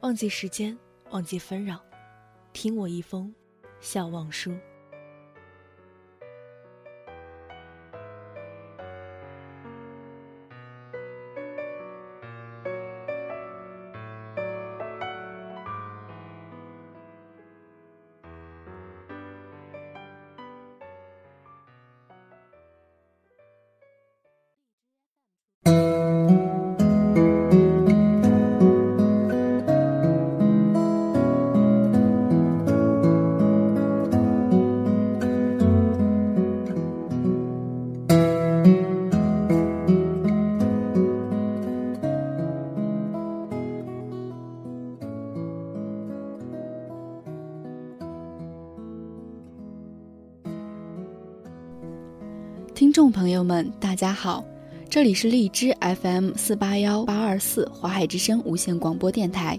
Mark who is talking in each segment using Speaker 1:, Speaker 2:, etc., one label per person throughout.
Speaker 1: 忘记时间，忘记纷扰，听我一封笑忘书。
Speaker 2: 听众朋友们，大家好，这里是荔枝 FM 四八幺八二四华海之声无线广播电台，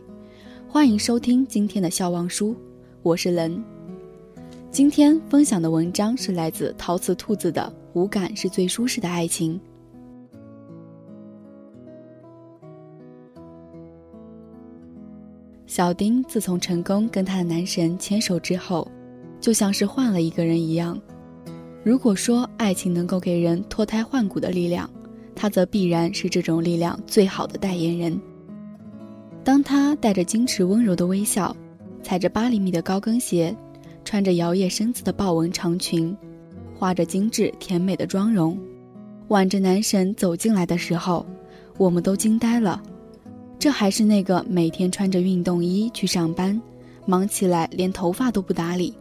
Speaker 2: 欢迎收听今天的笑忘书，我是 lần。今天分享的文章是来自陶瓷兔子的《无感是最舒适的爱情》。小丁自从成功跟他的男神牵手之后，就像是换了一个人一样。如果说爱情能够给人脱胎换骨的力量，他则必然是这种力量最好的代言人。当他带着矜持温柔的微笑，踩着八厘米的高跟鞋，穿着摇曳身子的豹纹长裙，画着精致甜美的妆容，挽着男神走进来的时候，我们都惊呆了。这还是那个每天穿着运动衣去上班，忙起来连头发都不打理，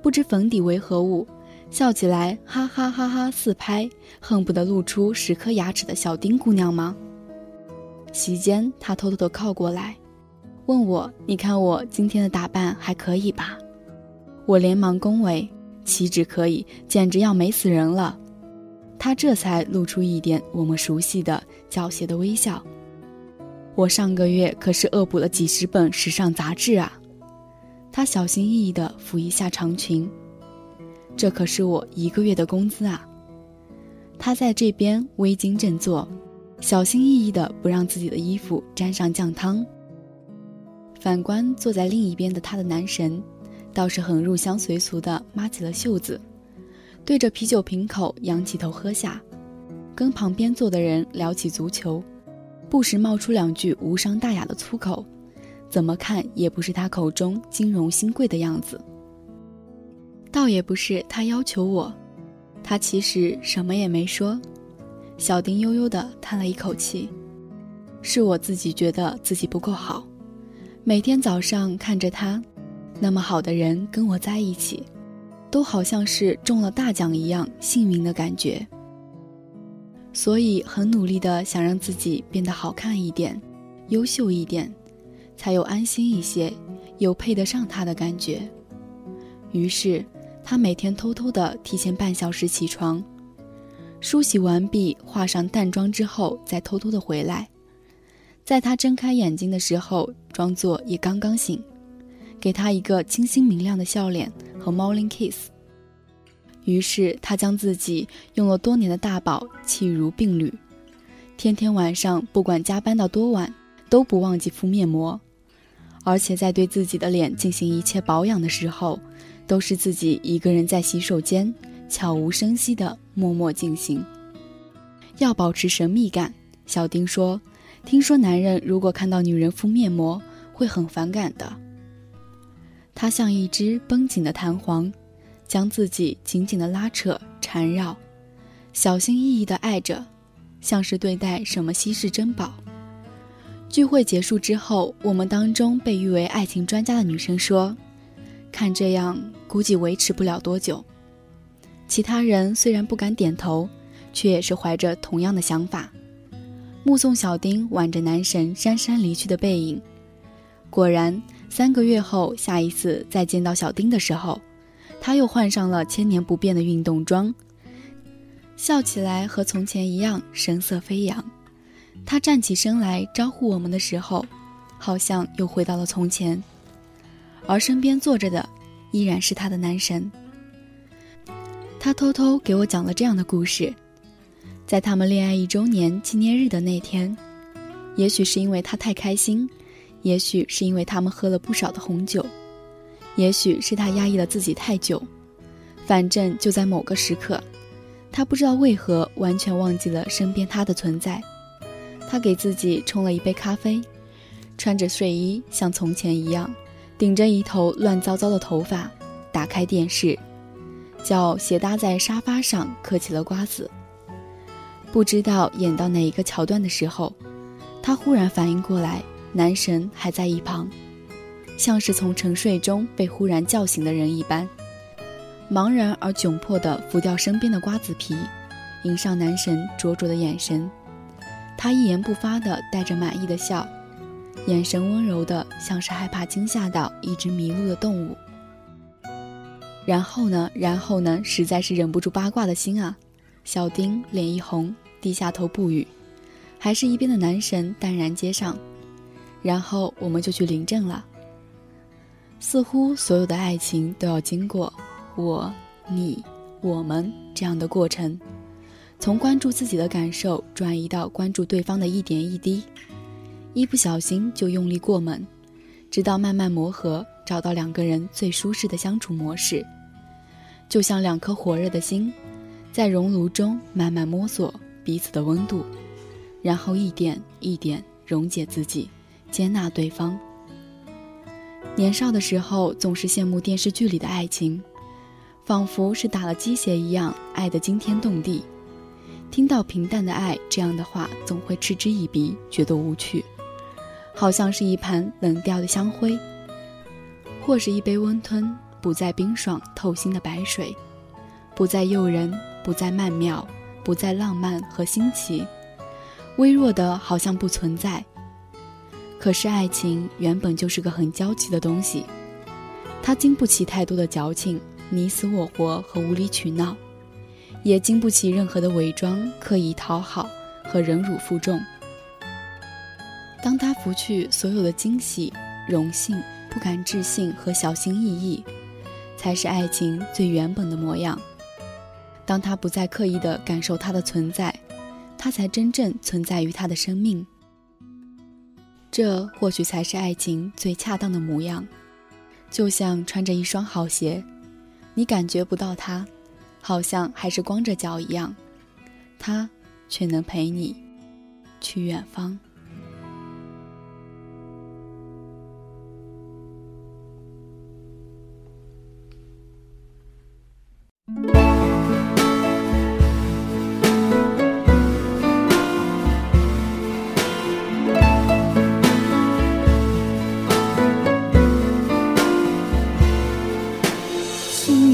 Speaker 2: 不知粉底为何物。笑起来哈哈哈哈四拍，恨不得露出十颗牙齿的小丁姑娘吗？席间，她偷偷的靠过来，问我：“你看我今天的打扮还可以吧？”我连忙恭维：“岂止可以，简直要美死人了。”她这才露出一点我们熟悉的狡黠的微笑。我上个月可是恶补了几十本时尚杂志啊！她小心翼翼地抚一下长裙。这可是我一个月的工资啊！他在这边微襟正坐，小心翼翼的不让自己的衣服沾上酱汤。反观坐在另一边的他的男神，倒是很入乡随俗的抹起了袖子，对着啤酒瓶口仰起头喝下，跟旁边坐的人聊起足球，不时冒出两句无伤大雅的粗口，怎么看也不是他口中金融新贵的样子。倒也不是他要求我，他其实什么也没说。小丁悠悠地叹了一口气，是我自己觉得自己不够好。每天早上看着他，那么好的人跟我在一起，都好像是中了大奖一样幸运的感觉。所以很努力的想让自己变得好看一点，优秀一点，才有安心一些，有配得上他的感觉。于是。他每天偷偷的提前半小时起床，梳洗完毕，化上淡妆之后，再偷偷的回来，在他睁开眼睛的时候，装作也刚刚醒，给他一个清新明亮的笑脸和 morning kiss。于是他将自己用了多年的大宝弃如敝履，天天晚上不管加班到多晚，都不忘记敷面膜，而且在对自己的脸进行一切保养的时候。都是自己一个人在洗手间，悄无声息地默默进行。要保持神秘感，小丁说：“听说男人如果看到女人敷面膜，会很反感的。”他像一只绷紧的弹簧，将自己紧紧地拉扯缠绕，小心翼翼地爱着，像是对待什么稀世珍宝。聚会结束之后，我们当中被誉为爱情专家的女生说。看这样，估计维持不了多久。其他人虽然不敢点头，却也是怀着同样的想法，目送小丁挽着男神姗姗离去的背影。果然，三个月后，下一次再见到小丁的时候，他又换上了千年不变的运动装，笑起来和从前一样神色飞扬。他站起身来招呼我们的时候，好像又回到了从前，而身边坐着的依然是他的男神。他偷偷给我讲了这样的故事：在他们恋爱一周年纪念日的那天，也许是因为他太开心，也许是因为他们喝了不少的红酒，也许是他压抑了自己太久，反正就在某个时刻，他不知道为何完全忘记了身边他的存在。他给自己冲了一杯咖啡，穿着睡衣，像从前一样，顶着一头乱糟糟的头发，打开电视，脚斜搭在沙发上嗑起了瓜子。不知道演到哪一个桥段的时候，他忽然反应过来，男神还在一旁，像是从沉睡中被忽然叫醒的人一般，茫然而窘迫地拂掉身边的瓜子皮，迎上男神灼灼的眼神。他一言不发地带着满意的笑，眼神温柔的，像是害怕惊吓到一只迷路的动物。然后呢？然后呢？实在是忍不住八卦的心啊！小丁脸一红，低下头不语，还是一边的男神淡然接上。然后我们就去领证了。似乎所有的爱情都要经过我、你、我们这样的过程。从关注自己的感受转移到关注对方的一点一滴，一不小心就用力过猛，直到慢慢磨合，找到两个人最舒适的相处模式。就像两颗火热的心，在熔炉中慢慢摸索彼此的温度，然后一点一点溶解自己，接纳对方。年少的时候总是羡慕电视剧里的爱情，仿佛是打了鸡血一样，爱得惊天动地。听到平淡的爱这样的话，总会嗤之以鼻，觉得无趣，好像是一盘冷掉的香灰，或是一杯温吞、不再冰爽透心的白水，不再诱人，不再曼妙，不再浪漫和新奇，微弱的好像不存在。可是爱情原本就是个很娇气的东西，它经不起太多的矫情、你死我活和无理取闹。也经不起任何的伪装、刻意讨好和忍辱负重。当他拂去所有的惊喜、荣幸、不敢置信和小心翼翼，才是爱情最原本的模样。当他不再刻意的感受他的存在，他才真正存在于他的生命。这或许才是爱情最恰当的模样。就像穿着一双好鞋，你感觉不到它。好像还是光着脚一样，他却能陪你去远方。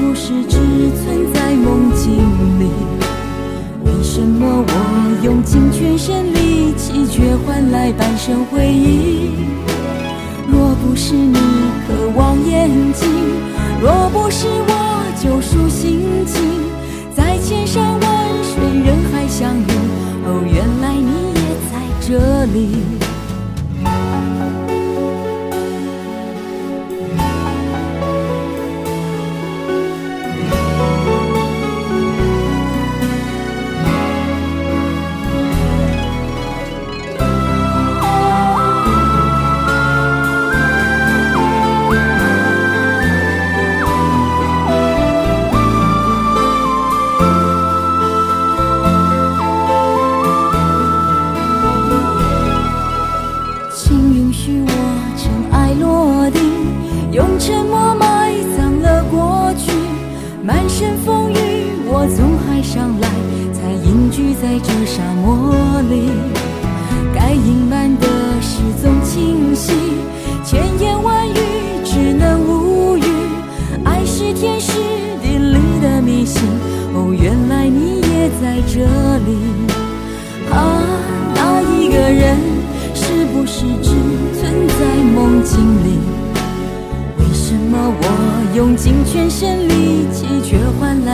Speaker 3: 不是只存在梦境里为什么我用尽全身力气却换来半生回忆？若不是你渴望眼睛若不是我身风雨，我从海上来，才隐居在这沙漠里。该隐瞒的事总清晰，千言万语只能无语。爱是天时地利的迷信，哦，原来你也在这里。啊，那一个人是不是只存在梦境里？为什么我用尽全身力，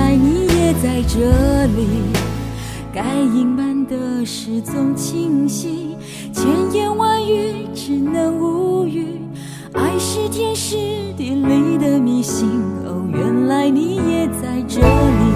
Speaker 3: 来你也在这里。该隐瞒的事总清晰，千言万语只能无语。爱是天时地利的迷信，哦，原来你也在这里。